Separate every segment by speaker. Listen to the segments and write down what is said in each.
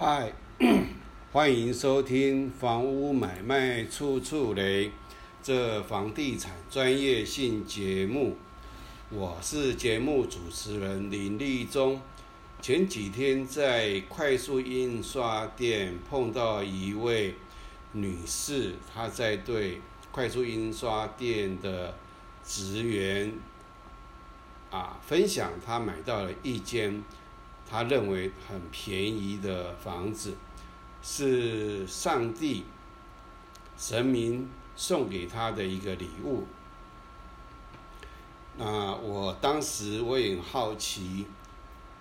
Speaker 1: 嗨，欢迎收听《房屋买卖处处雷》这房地产专业性节目。我是节目主持人林立忠。前几天在快速印刷店碰到一位女士，她在对快速印刷店的职员啊分享，她买到了一间。他认为很便宜的房子，是上帝、神明送给他的一个礼物。那我当时我也很好奇，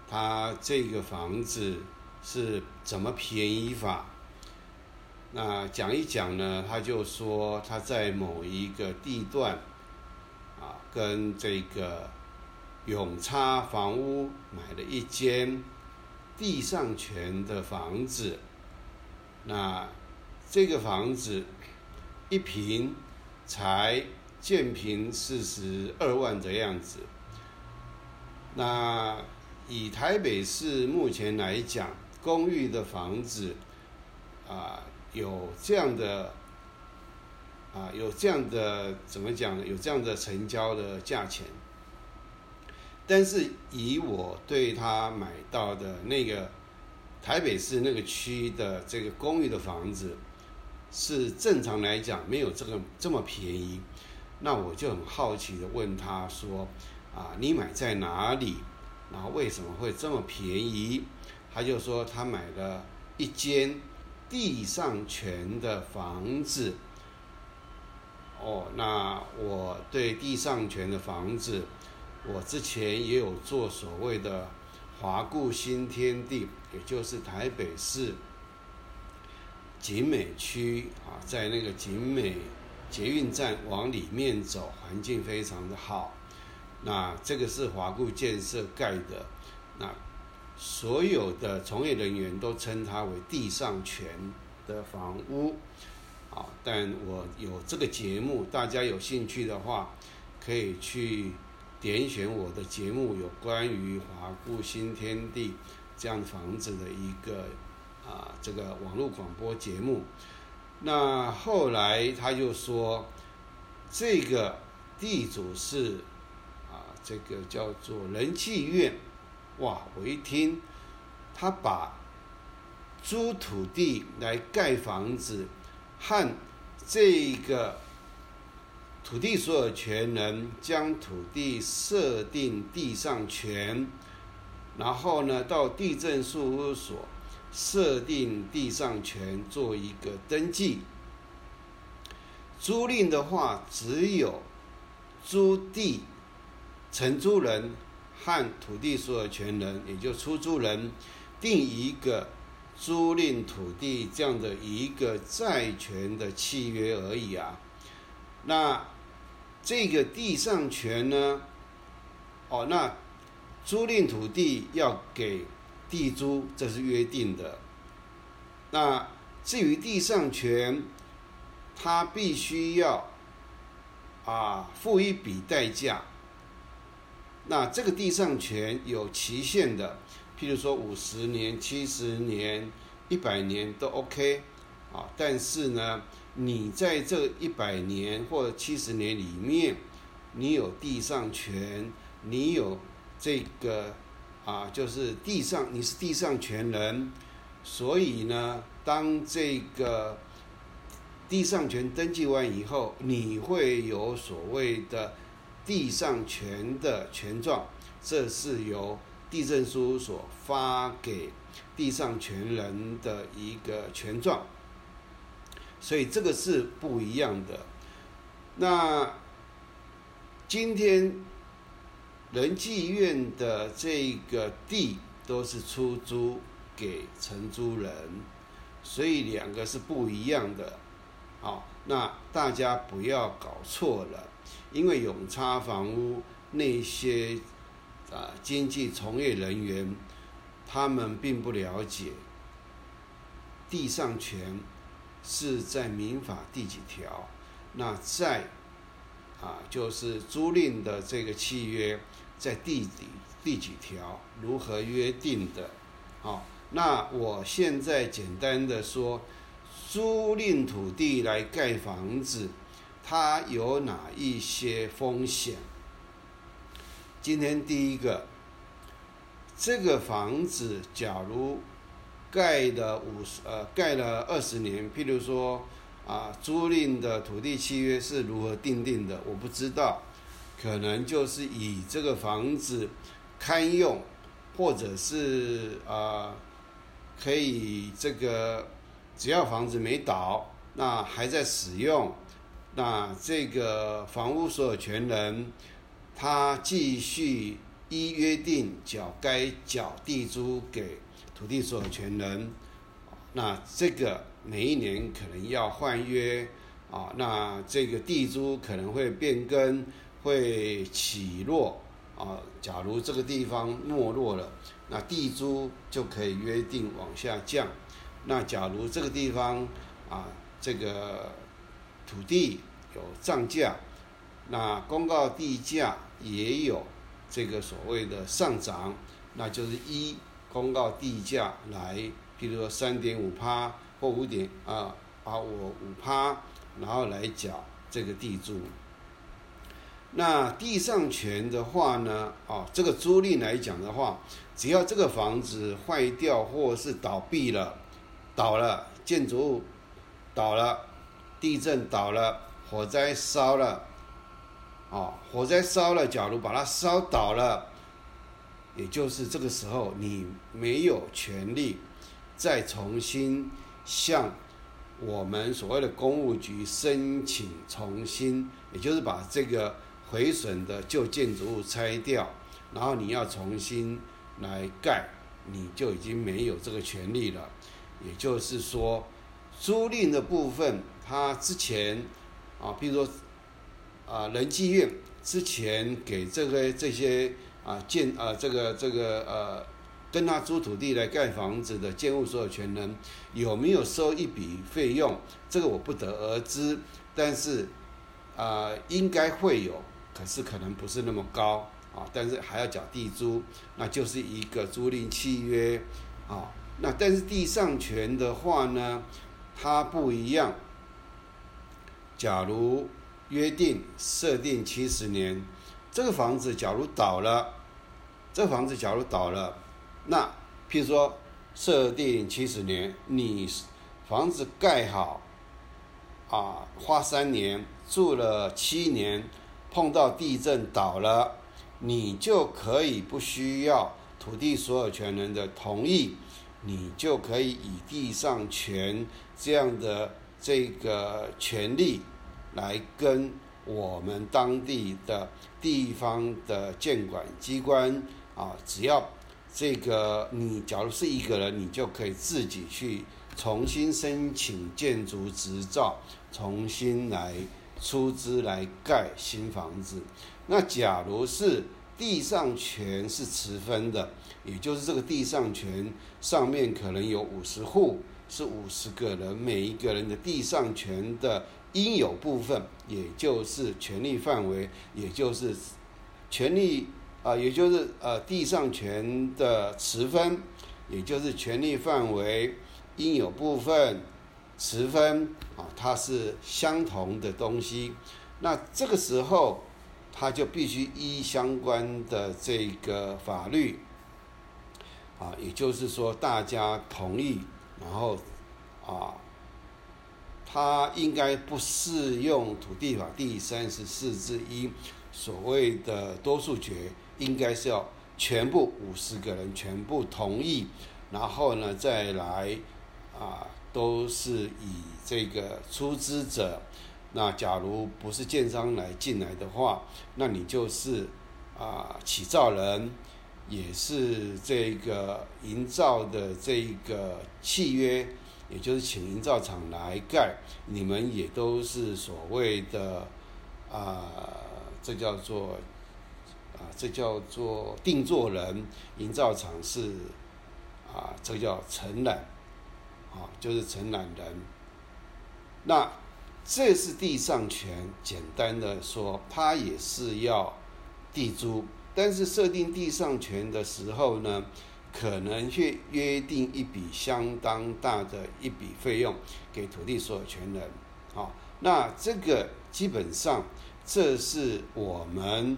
Speaker 1: 他这个房子是怎么便宜法？那讲一讲呢，他就说他在某一个地段，啊，跟这个。永差房屋买了一间地上权的房子，那这个房子一平才建平四十二万的样子。那以台北市目前来讲，公寓的房子啊，有这样的啊，有这样的怎么讲呢？有这样的成交的价钱。但是以我对他买到的那个台北市那个区的这个公寓的房子，是正常来讲没有这个这么便宜，那我就很好奇的问他说：“啊，你买在哪里？然后为什么会这么便宜？”他就说他买了一间地上权的房子。哦，那我对地上权的房子。我之前也有做所谓的华固新天地，也就是台北市景美区啊，在那个景美捷运站往里面走，环境非常的好。那这个是华固建设盖的，那所有的从业人员都称它为地上权的房屋。好，但我有这个节目，大家有兴趣的话，可以去。点选我的节目，有关于华固新天地这样房子的一个啊，这个网络广播节目。那后来他就说，这个地主是啊，这个叫做人气院。哇！我一听，他把租土地来盖房子和这个。土地所有权人将土地设定地上权，然后呢，到地震事务所设定地上权做一个登记。租赁的话，只有租地承租人和土地所有权人，也就出租人，定一个租赁土地这样的一个债权的契约而已啊。那这个地上权呢？哦，那租赁土地要给地租，这是约定的。那至于地上权，他必须要啊付一笔代价。那这个地上权有期限的，譬如说五十年、七十年、一百年都 OK 啊。但是呢？你在这一百年或者七十年里面，你有地上权，你有这个啊，就是地上你是地上权人，所以呢，当这个地上权登记完以后，你会有所谓的地上权的权状，这是由地震事务所发给地上权人的一个权状。所以这个是不一样的。那今天仁济院的这个地都是出租给承租人，所以两个是不一样的。好，那大家不要搞错了，因为永差房屋那些啊经济从业人员，他们并不了解地上权。是在民法第几条？那在啊，就是租赁的这个契约在第几第几条？如何约定的？好，那我现在简单的说，租赁土地来盖房子，它有哪一些风险？今天第一个，这个房子假如盖的五十呃盖了二十年，譬如说啊租赁的土地契约是如何定定的，我不知道，可能就是以这个房子堪用，或者是啊可以这个只要房子没倒，那还在使用，那这个房屋所有权人。他继续依约定缴该缴地租给土地所有权人，那这个每一年可能要换约啊，那这个地租可能会变更，会起落啊。假如这个地方没落了，那地租就可以约定往下降。那假如这个地方啊，这个土地有涨价。那公告地价也有这个所谓的上涨，那就是一公告地价来，譬如说三点五趴或五点啊，把我五趴，然后来缴这个地租。那地上权的话呢，啊，这个租赁来讲的话，只要这个房子坏掉或是倒闭了，倒了，建筑物倒了，地震倒了，火灾烧了。啊，火灾烧了，假如把它烧倒了，也就是这个时候，你没有权利再重新向我们所谓的公务局申请重新，也就是把这个毁损的旧建筑物拆掉，然后你要重新来盖，你就已经没有这个权利了。也就是说，租赁的部分，它之前啊，比如说。啊，仁济院之前给这个这些啊建啊这个这个呃跟他租土地来盖房子的建物所有权人有没有收一笔费用？这个我不得而知，但是啊应该会有，可是可能不是那么高啊，但是还要缴地租，那就是一个租赁契约啊。那但是地上权的话呢，它不一样，假如。约定设定七十年，这个房子假如倒了，这房子假如倒了，那譬如说设定七十年，你房子盖好，啊，花三年住了七年，碰到地震倒了，你就可以不需要土地所有权人的同意，你就可以以地上权这样的这个权利。来跟我们当地的地方的监管机关啊，只要这个你假如是一个人，你就可以自己去重新申请建筑执照，重新来出资来盖新房子。那假如是地上权是持分的，也就是这个地上权上面可能有五十户，是五十个人，每一个人的地上权的。应有部分，也就是权利范围，也就是权利啊，也就是呃地上权的持分，也就是权利范围应有部分持分啊，它是相同的东西。那这个时候，他就必须依相关的这个法律啊，也就是说大家同意，然后啊。它应该不适用土地法第三十四之一所谓的多数决，应该是要全部五十个人全部同意，然后呢再来啊，都是以这个出资者。那假如不是建商来进来的话，那你就是啊起造人，也是这个营造的这个契约。也就是请营造厂来盖，你们也都是所谓的啊，这叫做啊，这叫做定做人。营造厂是啊，这叫承揽，啊，就是承揽人。那这是地上权，简单的说，它也是要地租，但是设定地上权的时候呢，可能去约定一笔相当大的一笔费用给土地所有权人。好，那这个基本上这是我们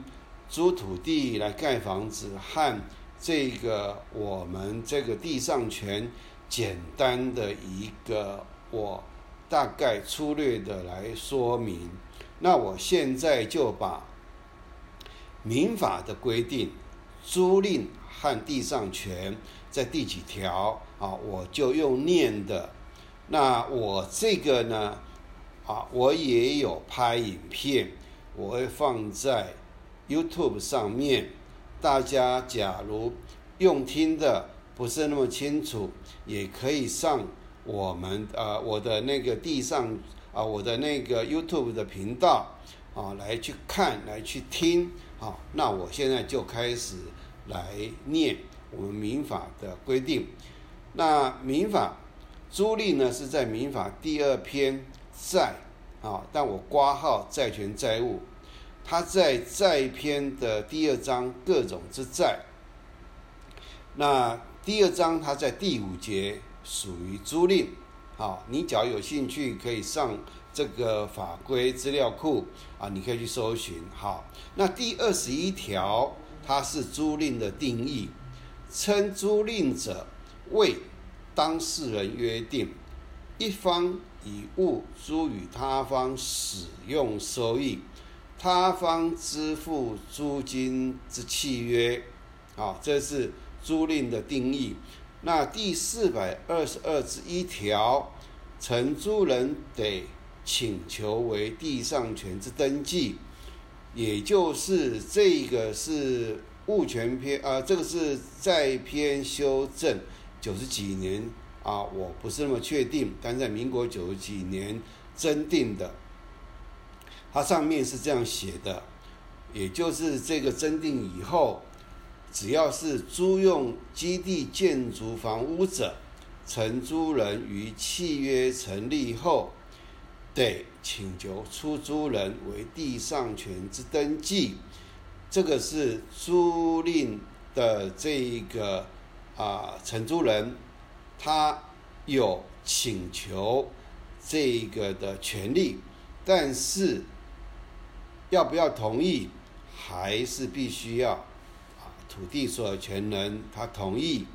Speaker 1: 租土地来盖房子和这个我们这个地上权简单的一个我大概粗略的来说明。那我现在就把民法的规定租赁。和地上权在第几条啊？我就用念的。那我这个呢？啊，我也有拍影片，我会放在 YouTube 上面。大家假如用听的不是那么清楚，也可以上我们呃我的那个地上啊我的那个 YouTube 的频道啊来去看来去听啊。那我现在就开始。来念我们民法的规定。那民法租赁呢是在民法第二篇债啊，但我挂号债权债务，他在债篇的第二章各种之债。那第二章他在第五节属于租赁。好，你只要有兴趣可以上这个法规资料库啊，你可以去搜寻。好，那第二十一条。它是租赁的定义，称租赁者为当事人约定，一方以物租与他方使用收益，他方支付租金之契约。啊，这是租赁的定义。那第四百二十二之一条，承租人得请求为地上权之登记。也就是这个是物权篇啊，这个是在篇修正九十几年啊，我不是那么确定，但在民国九十几年增订的，它上面是这样写的，也就是这个征订以后，只要是租用基地建筑房屋者，承租人于契约成立后。得请求出租人为地上权之登记，这个是租赁的这一个啊承租人，他有请求这个的权利，但是要不要同意，还是必须要啊土地所有权人他同意，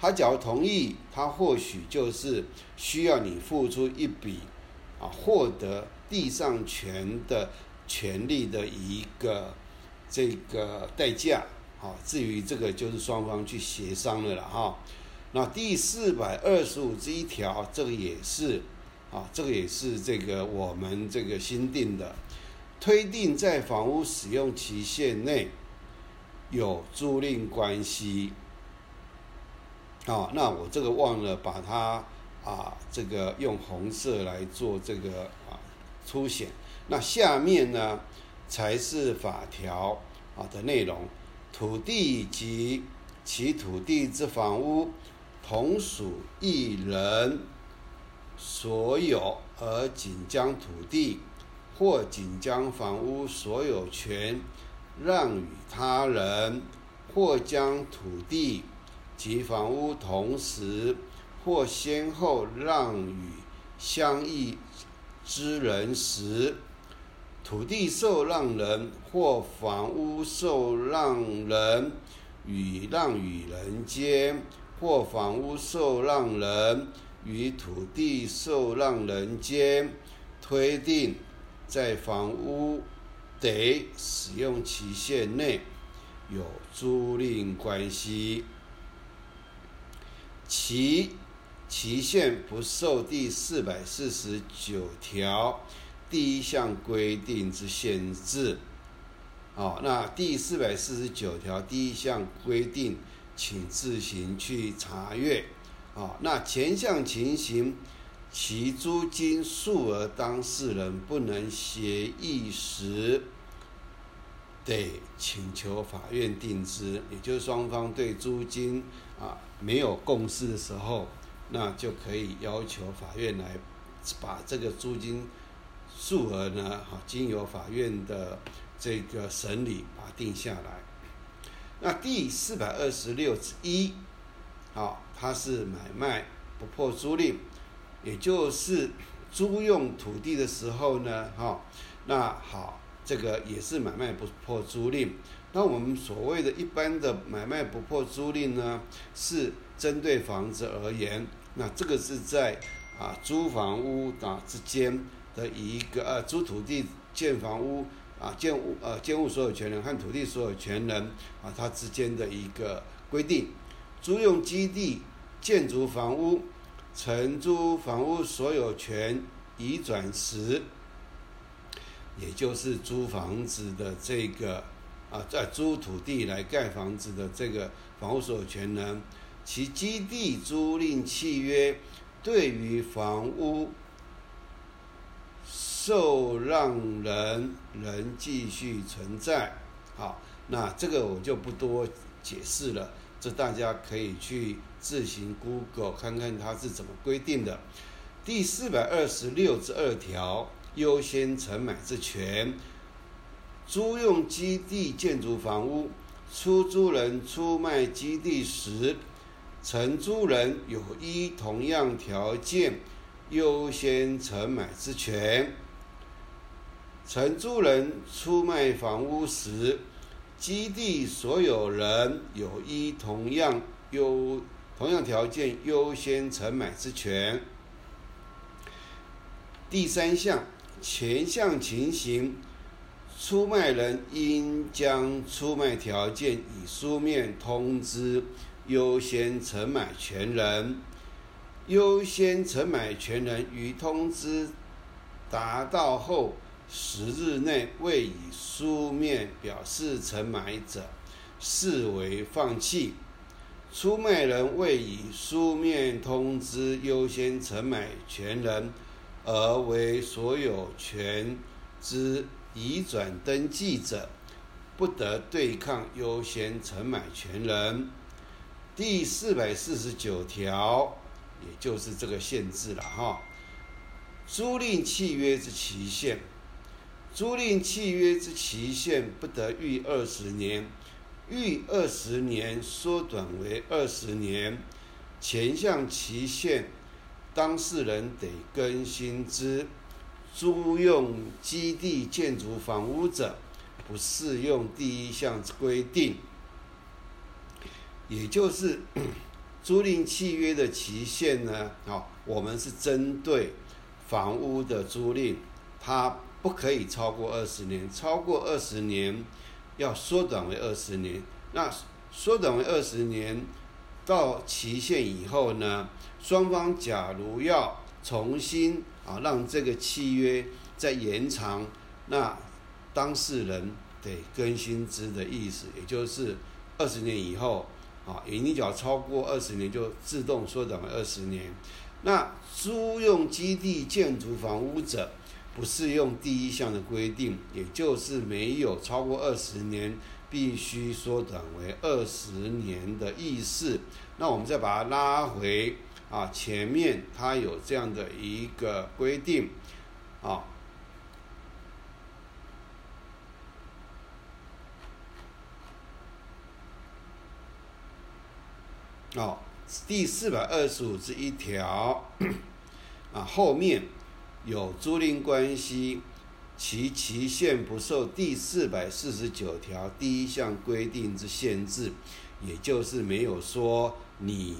Speaker 1: 他假如同意，他或许就是需要你付出一笔。啊，获得地上权的权利的一个这个代价，好，至于这个就是双方去协商的了哈。那第四百二十五这一条，这个也是啊，这个也是这个我们这个新定的，推定在房屋使用期限内有租赁关系。啊，那我这个忘了把它。啊，这个用红色来做这个啊凸显。那下面呢才是法条啊的内容。土地及其土地之房屋同属一人所有，而仅将土地或仅将房屋所有权让与他人，或将土地及房屋同时。或先后让与相异之人时，土地受让人或房屋受让人与让与人间，或房屋受让人与土地受让人间，推定在房屋得使用期限内有租赁关系，其。期限不受第四百四十九条第一项规定之限制。哦，那第四百四十九条第一项规定，请自行去查阅。哦，那前项情形，其租金数额当事人不能协议时，得请求法院定之。也就是双方对租金啊没有共识的时候。那就可以要求法院来把这个租金数额呢，哈，经由法院的这个审理把它定下来。那第四百二十六之一啊，它是买卖不破租赁，也就是租用土地的时候呢，哈，那好，这个也是买卖不破租赁。那我们所谓的一般的买卖不破租赁呢，是针对房子而言，那这个是在啊租房屋啊之间的一个呃租土地建房屋啊建物呃建物所有权人和土地所有权人啊它之间的一个规定，租用基地建筑房屋，承租房屋所有权移转时，也就是租房子的这个。啊，在租土地来盖房子的这个房屋所有权人，其基地租赁契约对于房屋受让人仍继续存在。好，那这个我就不多解释了，这大家可以去自行 Google 看看它是怎么规定的。第四百二十六之二条，优先承买之权。租用基地建筑房屋，出租人出卖基地时，承租人有依同样条件优先承买之权。承租人出卖房屋时，基地所有人有依同样优同样条件优先承买之权。第三项，前项情形。出卖人应将出卖条件以书面通知优先承买权人，优先承买权人于通知达到后十日内未以书面表示承买者，视为放弃。出卖人未以书面通知优先承买权人，而为所有权之。移转登记者不得对抗优先承买权人。第四百四十九条，也就是这个限制了哈。租赁契约之期限，租赁契约之期限不得逾二十年，逾二十年缩短为二十年。前项期限，当事人得更新之。租用基地建筑房屋者，不适用第一项规定。也就是 租赁契约的期限呢？啊，我们是针对房屋的租赁，它不可以超过二十年，超过二十年要缩短为二十年。那缩短为二十年到期限以后呢？双方假如要重新啊，让这个契约再延长，那当事人得更新之的意思，也就是二十年以后啊，你只要超过二十年，就自动缩短为二十年。那租用基地建筑房屋者，不适用第一项的规定，也就是没有超过二十年，必须缩短为二十年的意思。那我们再把它拉回。啊，前面它有这样的一个规定，啊，哦，第四百二十五之一条，啊，后面有租赁关系，其期限不受第四百四十九条第一项规定之限制，也就是没有说你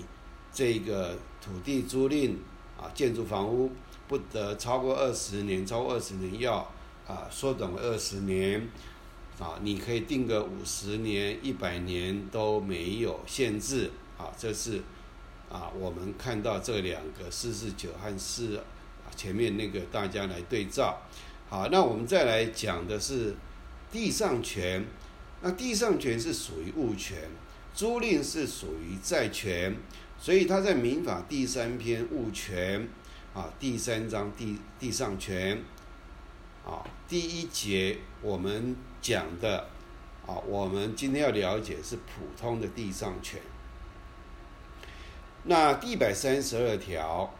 Speaker 1: 这个。土地租赁啊，建筑房屋不得超过二十年，超过二十年要啊缩短为二十年，啊，你可以定个五十年、一百年都没有限制啊。这是啊，我们看到这两个四四九和四前面那个大家来对照。好，那我们再来讲的是地上权。那地上权是属于物权，租赁是属于债权。所以他在民法第三篇物权啊，第三章地地上权啊，第一节我们讲的啊，我们今天要了解是普通的地上权。那第一百三十二条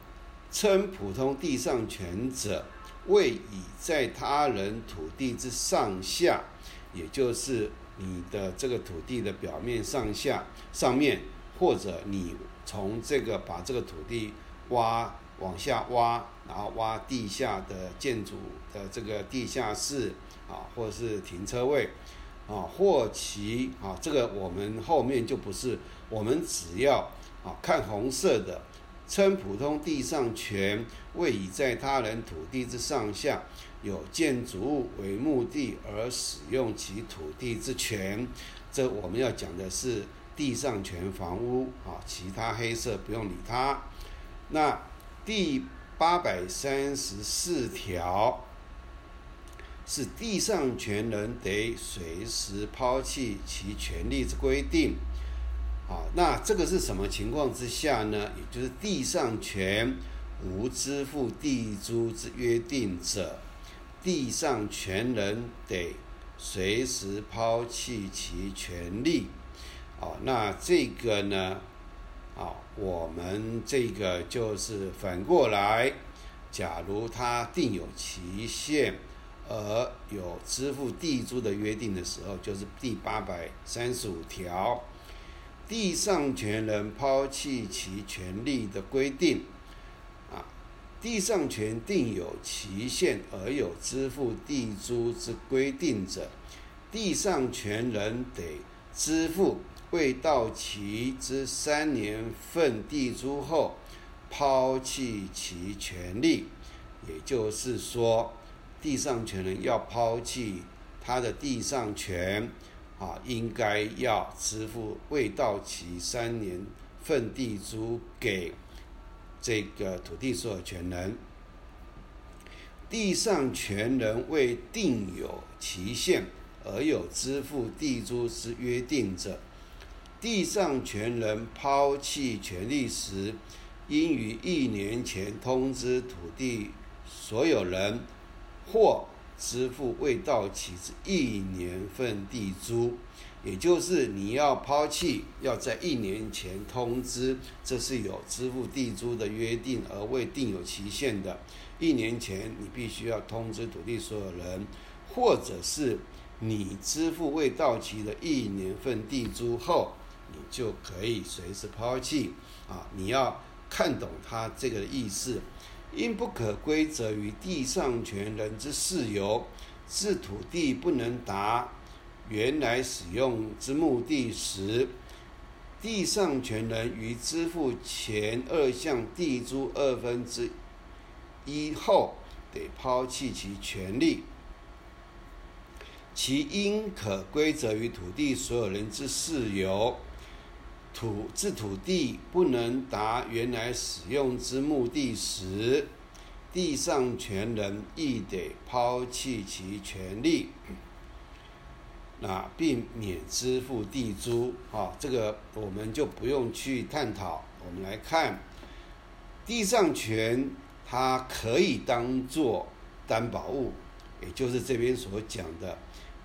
Speaker 1: 称普通地上权者，为以在他人土地之上下，也就是你的这个土地的表面上下上面，或者你。从这个把这个土地挖往下挖，然后挖地下的建筑的这个地下室啊，或是停车位啊，或其啊，这个我们后面就不是，我们只要啊看红色的。称普通地上权为以在他人土地之上下有建筑物为目的而使用其土地之权，这我们要讲的是地上权房屋啊，其他黑色不用理它。那第八百三十四条是地上权人得随时抛弃其权利之规定。好，那这个是什么情况之下呢？也就是地上权无支付地租之约定者，地上权人得随时抛弃其权利。好，那这个呢？好，我们这个就是反过来，假如他定有期限而有支付地租的约定的时候，就是第八百三十五条。地上权人抛弃其权利的规定，啊，地上权定有期限而有支付地租之规定者，地上权人得支付未到期之三年份地租后，抛弃其权利。也就是说，地上权人要抛弃他的地上权。啊，应该要支付未到期三年份地租给这个土地所有权人。地上权人未定有期限而有支付地租之约定者，地上权人抛弃权利时，应于一年前通知土地所有人或。支付未到期之一年份地租，也就是你要抛弃，要在一年前通知，这是有支付地租的约定而未定有期限的。一年前你必须要通知土地所有人，或者是你支付未到期的一年份地租后，你就可以随时抛弃。啊，你要看懂他这个意思。因不可归责于地上权人之事由，是土地不能达原来使用之目的时，地上权人于支付前二项地租二分之一后，得抛弃其权利。其应可归责于土地所有人之事由。土自土地不能达原来使用之目的时，地上权人亦得抛弃其权利，那并免支付地租。啊，这个我们就不用去探讨。我们来看，地上权它可以当做担保物，也就是这边所讲的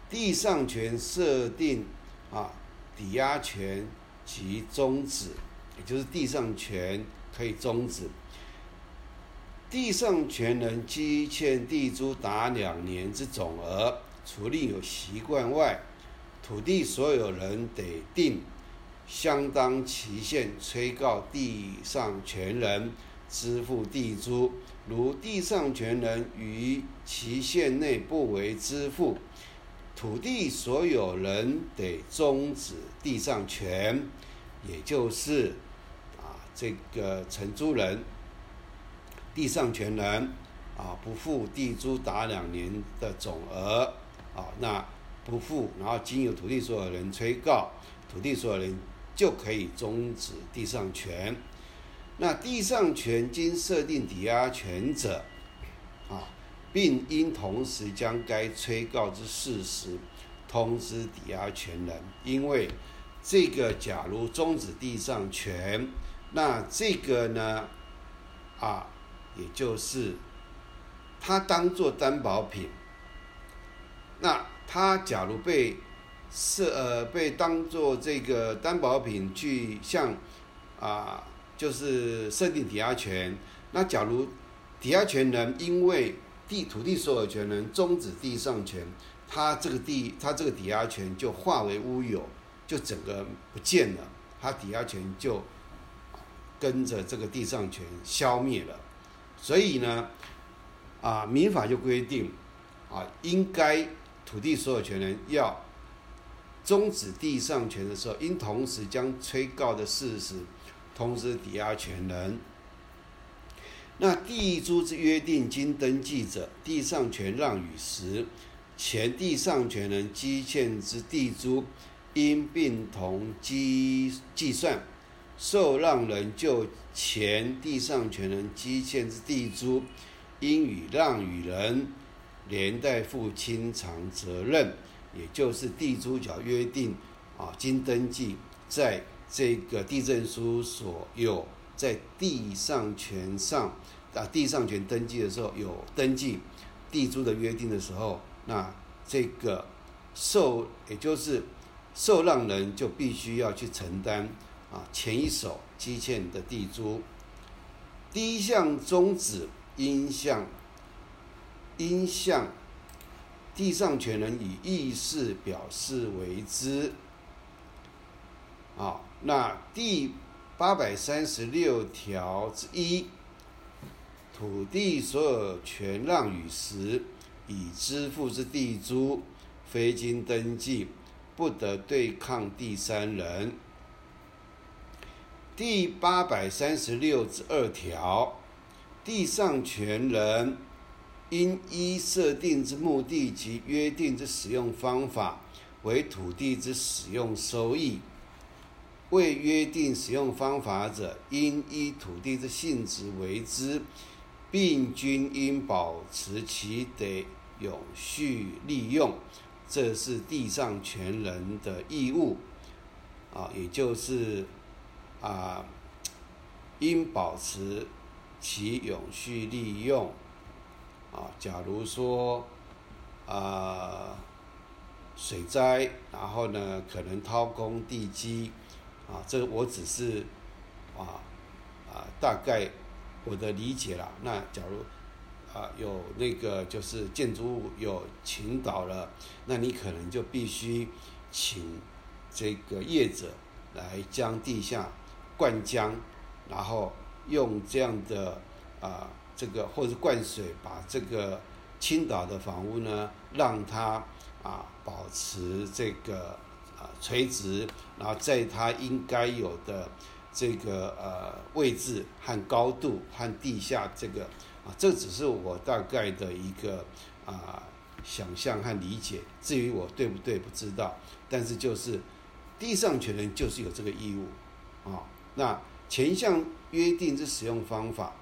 Speaker 1: 地上权设定啊，抵押权。其终止，也就是地上权可以终止。地上权人积欠地租达两年之总额，除另有习惯外，土地所有人得定相当期限，催告地上权人支付地租。如地上权人于期限内不为支付，土地所有人得终止地上权，也就是啊，这个承租人、地上权人啊，不付地租达两年的总额啊，那不付，然后经由土地所有人催告，土地所有人就可以终止地上权。那地上权经设定抵押权者，并应同时将该催告之事实。通知抵押权人，因为这个假如终止地上权，那这个呢，啊，也就是他当做担保品，那他假如被设呃被当做这个担保品去向啊，就是设定抵押权，那假如抵押权人因为地土地所有权人终止地上权。他这个地，他这个抵押权就化为乌有，就整个不见了，他抵押权就跟着这个地上权消灭了。所以呢，啊，民法就规定，啊，应该土地所有权人要终止地上权的时候，应同时将催告的事实通知抵押权人。那地租之约定经登记者，地上权让与时，前地上权人积欠之地租，应并同计计算。受让人就前地上权人积欠之地租，应与让与人连带负清偿责任，也就是地租缴约定啊，经登记在这个地震书所有在地上权上啊，地上权登记的时候有登记地租的约定的时候，那这个受也就是受让人就必须要去承担。啊，前一手积欠的地租，第一项终止应向应向地上权人以意思表示为之。啊，那第八百三十六条之一，土地所有权让与时，已支付之地租，非经登记，不得对抗第三人。第八百三十六之二条，地上权人应依设定之目的及约定之使用方法为土地之使用收益；未约定使用方法者，应依土地之性质为之，并均应保持其得永续利用。这是地上权人的义务啊，也就是。啊，应保持其永续利用。啊，假如说啊水灾，然后呢可能掏空地基，啊，这我只是啊啊大概我的理解啦。那假如啊有那个就是建筑物有倾倒了，那你可能就必须请这个业者来将地下。灌浆，然后用这样的啊，这个或者灌水，把这个倾倒的房屋呢，让它啊保持这个啊垂直，然后在它应该有的这个呃位置和高度和地下这个啊，这只是我大概的一个啊想象和理解。至于我对不对不知道，但是就是地上权人就是有这个义务啊。那前项约定之使用方法，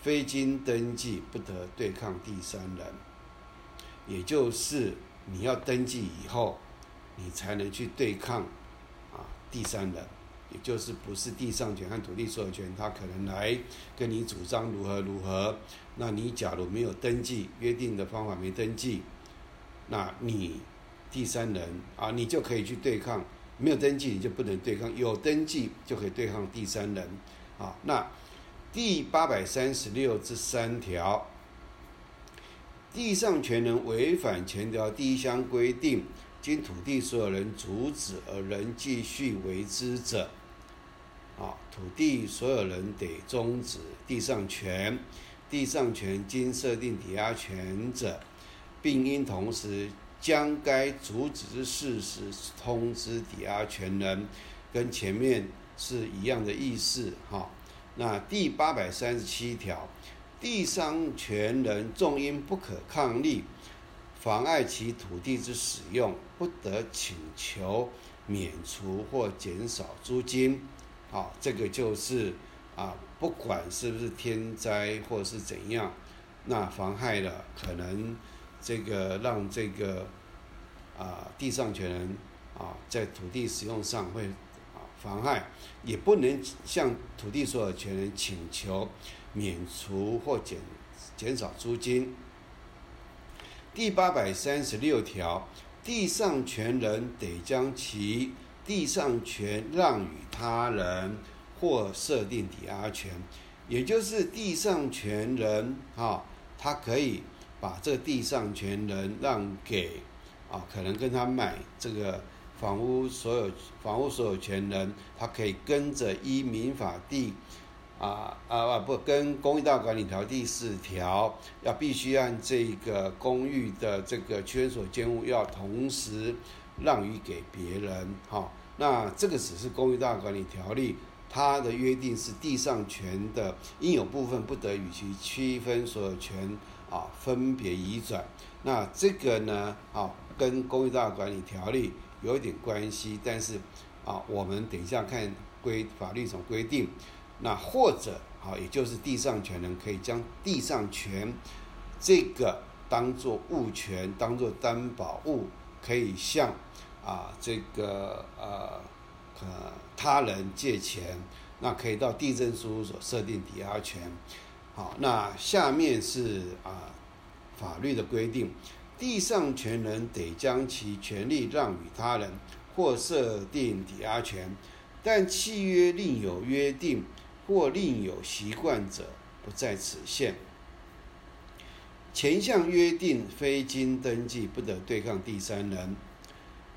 Speaker 1: 非经登记不得对抗第三人，也就是你要登记以后，你才能去对抗第三人，也就是不是地上权和土地所有权，他可能来跟你主张如何如何，那你假如没有登记约定的方法没登记，那你第三人啊，你就可以去对抗。没有登记你就不能对抗，有登记就可以对抗第三人。啊，那第八百三十六至三条，地上权人违反前条第一项规定，经土地所有人阻止而仍继续为之者，啊，土地所有人得终止地上权。地上权经设定抵押权者，并应同时。将该阻止之事实通知抵押权人，跟前面是一样的意思哈。那第八百三十七条，地上权人纵因不可抗力，妨碍其土地之使用，不得请求免除或减少租金。好，这个就是啊，不管是不是天灾或是怎样，那妨害了可能。这个让这个啊地上权人啊在土地使用上会啊妨害，也不能向土地所有权人请求免除或减减少租金。第八百三十六条，地上权人得将其地上权让与他人或设定抵押权，也就是地上权人啊，他可以。把这个地上权人让给啊，可能跟他买这个房屋所有房屋所有权人，他可以跟着依民法第啊啊啊不，跟公寓大管理条第四条要必须按这个公寓的这个圈所建物要同时让予给别人，哈，那这个只是公寓大管理条例，它的约定是地上权的应有部分不得与其区分所有权啊分别移转，那这个呢啊跟公寓大管理条例有一点关系，但是啊我们等一下看规法律怎么规定。那或者啊，也就是地上权人可以将地上权这个当做物权，当做担保物，可以向啊这个呃呃他人借钱，那可以到地震事务所设定抵押权。好，那下面是啊法律的规定，地上权人得将其权利让与他人或设定抵押权，但契约另有约定。或另有习惯者，不在此限。前项约定非经登记，不得对抗第三人。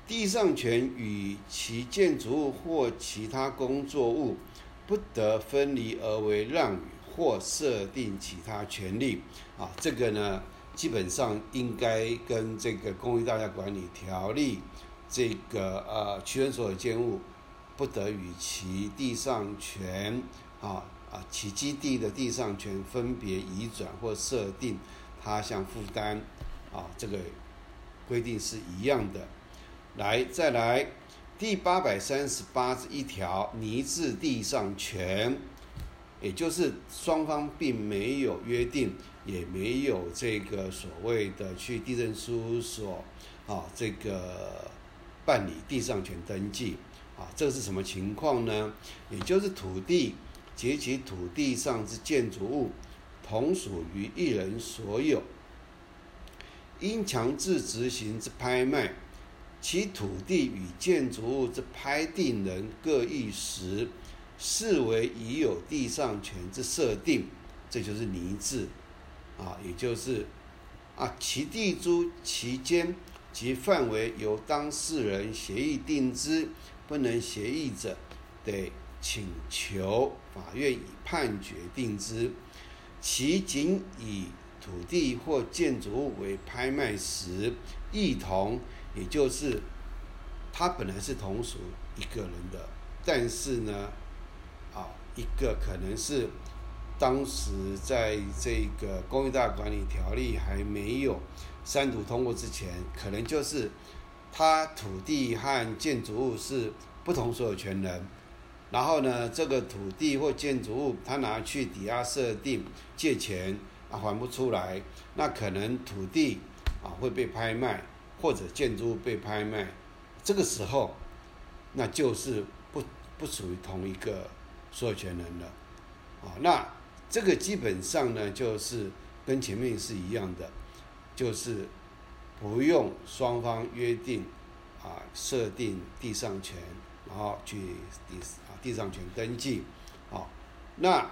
Speaker 1: 地上权与其建筑物或其他工作物，不得分离而为让与或设定其他权利。啊，这个呢，基本上应该跟这个公寓大厦管理条例，这个呃，区分所有建物，不得与其地上权。啊啊，其基地的地上权分别移转或设定他项负担，啊，这个规定是一样的。来，再来第八百三十八一条，拟制地上权，也就是双方并没有约定，也没有这个所谓的去地震事务所啊，这个办理地上权登记，啊，这是什么情况呢？也就是土地。及其土地上之建筑物，同属于一人所有。因强制执行之拍卖，其土地与建筑物之拍定人各异时，视为已有地上权之设定，这就是拟制，啊，也就是啊，其地租期间及范围由当事人协议定之，不能协议者，得。请求法院以判决定之，其仅以土地或建筑物为拍卖时，一同，也就是他本来是同属一个人的，但是呢，啊，一个可能是当时在这个公益大管理条例还没有三读通过之前，可能就是他土地和建筑物是不同所有权人。然后呢，这个土地或建筑物，他拿去抵押设定借钱啊，还不出来，那可能土地啊会被拍卖，或者建筑物被拍卖，这个时候，那就是不不属于同一个所有权人了，啊，那这个基本上呢，就是跟前面是一样的，就是不用双方约定啊设定地上权，然后去第。地上权登记，好，那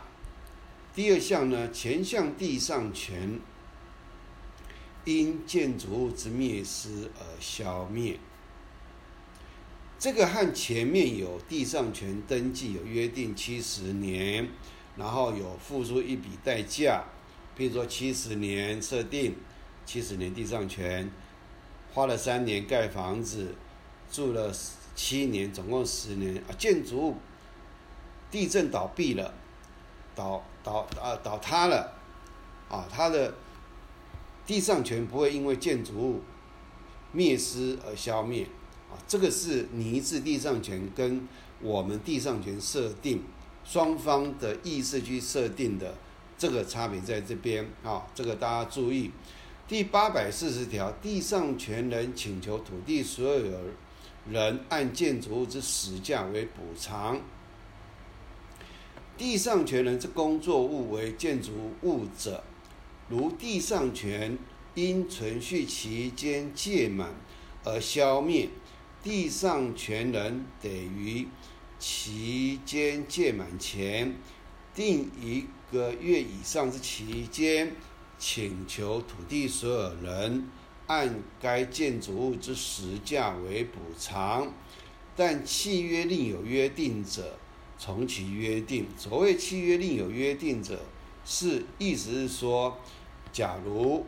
Speaker 1: 第二项呢？前项地上权因建筑物之灭失而消灭，这个和前面有地上权登记有约定七十年，然后有付出一笔代价，比如说七十年设定，七十年地上权，花了三年盖房子，住了七年，总共十年啊，建筑物。地震倒闭了，倒倒啊倒塌了，啊，它的地上权不会因为建筑物灭失而消灭，啊，这个是拟制地上权跟我们地上权设定双方的意识去设定的这个差别在这边啊，这个大家注意。第八百四十条，地上权人请求土地所有人按建筑物之实价为补偿。地上权人之工作物为建筑物者，如地上权因存续期间届满而消灭，地上权人得于期间届满前，定一个月以上之期间，请求土地所有人按该建筑物之实价为补偿，但契约另有约定者。从其约定。所谓契约另有约定者，是意思是说，假如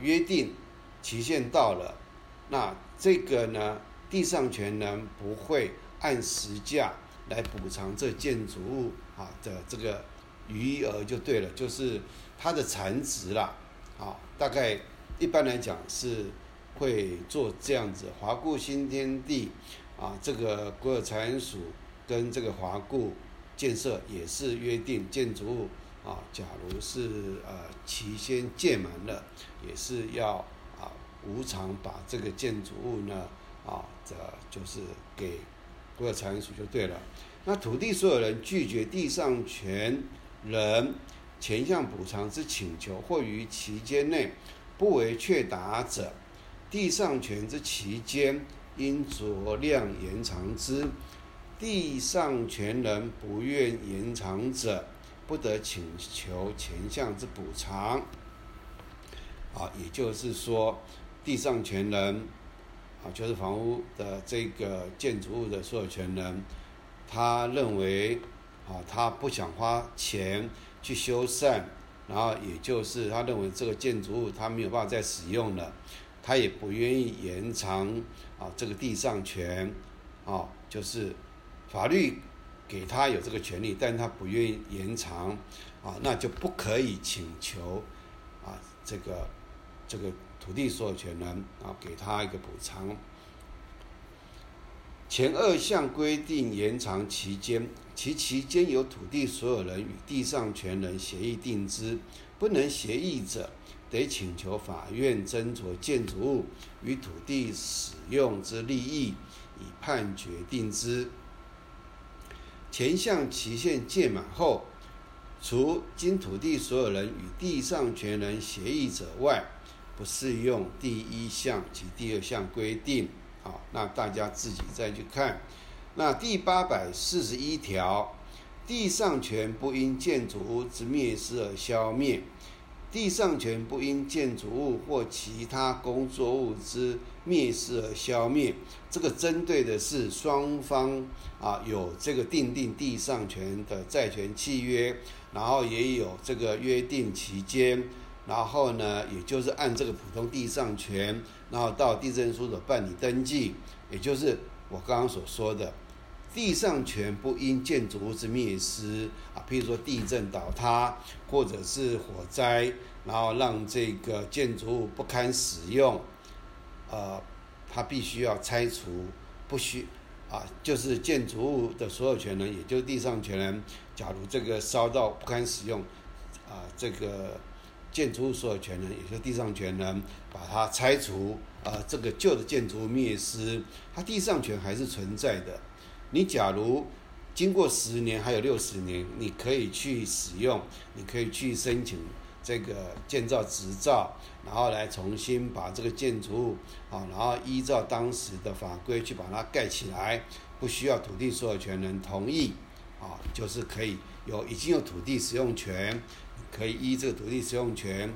Speaker 1: 约定期限到了，那这个呢，地上权人不会按实价来补偿这建筑物啊的这个余额就对了，就是它的残值啦，啊，大概一般来讲是会做这样子。华固新天地啊，这个国有财产署跟这个华固建设也是约定建筑物啊，假如是呃期限届满了，也是要啊。无偿把这个建筑物呢，啊，这就是给国有财产署就对了。那土地所有人拒绝地上权人前项补偿之请求，或于期间内不为确答者，地上权之期间应酌量延长之。地上权人不愿延长者，不得请求前项之补偿。啊，也就是说。地上权人啊，就是房屋的这个建筑物的所有权人，他认为啊，他不想花钱去修缮，然后也就是他认为这个建筑物他没有办法再使用了，他也不愿意延长啊这个地上权啊，就是法律给他有这个权利，但他不愿意延长啊，那就不可以请求啊这个这个。土地所有权人啊，给他一个补偿。前二项规定延长期间，其期间由土地所有人与地上权人协议定之；不能协议者，得请求法院斟酌建筑物与土地使用之利益，以判决定之。前项期限届满后，除经土地所有人与地上权人协议者外，不适用第一项及第二项规定，好，那大家自己再去看。那第八百四十一条，地上权不因建筑物之灭失而消灭，地上权不因建筑物或其他工作物之灭失而消灭。这个针对的是双方啊，有这个订定地上权的债权契约，然后也有这个约定期间。然后呢，也就是按这个普通地上权，然后到地震书所办理登记，也就是我刚刚所说的，地上权不因建筑物之灭失啊，譬如说地震倒塌或者是火灾，然后让这个建筑物不堪使用，呃，它必须要拆除，不需啊，就是建筑物的所有权人，也就是地上权人，假如这个烧到不堪使用，啊，这个。建筑物所有权人，也就地上权人，把它拆除，啊，这个旧的建筑物灭失，它地上权还是存在的。你假如经过十年，还有六十年，你可以去使用，你可以去申请这个建造执照，然后来重新把这个建筑物，啊，然后依照当时的法规去把它盖起来，不需要土地所有权人同意，啊，就是可以有已经有土地使用权。可以依这个土地使用权，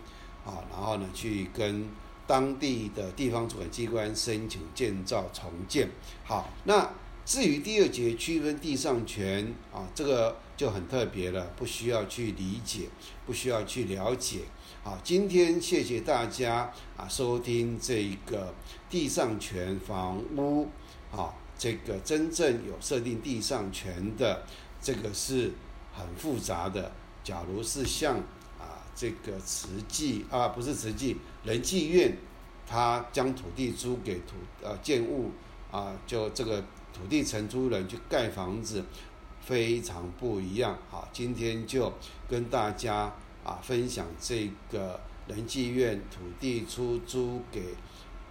Speaker 1: 啊，然后呢去跟当地的地方主管机关申请建造重建。好，那至于第二节区分地上权啊，这个就很特别了，不需要去理解，不需要去了解。好，今天谢谢大家啊收听这个地上权房屋，啊，这个真正有设定地上权的，这个是很复杂的。假如是像啊这个慈济啊不是慈济仁济院，他将土地租给土呃建物啊，就这个土地承租人去盖房子，非常不一样。好，今天就跟大家啊分享这个仁济院土地出租给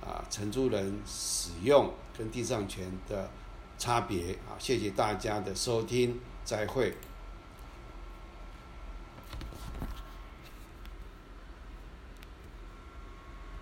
Speaker 1: 啊承租人使用跟地上权的差别啊，谢谢大家的收听，再会。